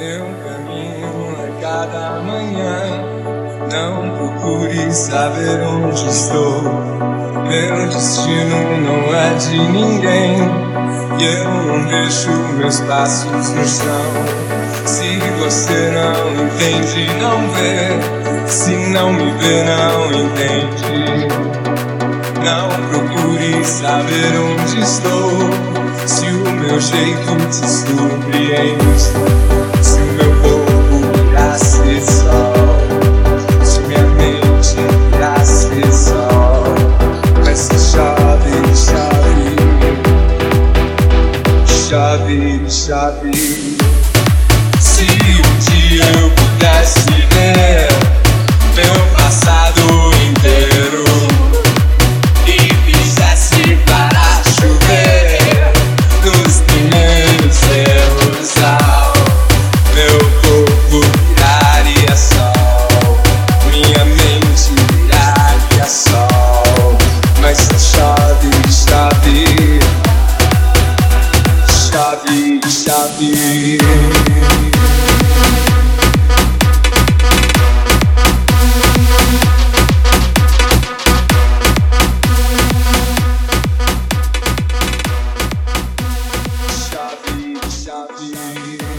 meu caminho a cada manhã. Não procure saber onde estou. Meu destino não é de ninguém. E eu não deixo meus passos no chão. Se você não entende, não vê. Se não me vê, não entende. Não procure saber onde estou. Se o meu jeito te surpreende. Chove. Se um dia chave, chave. Chave.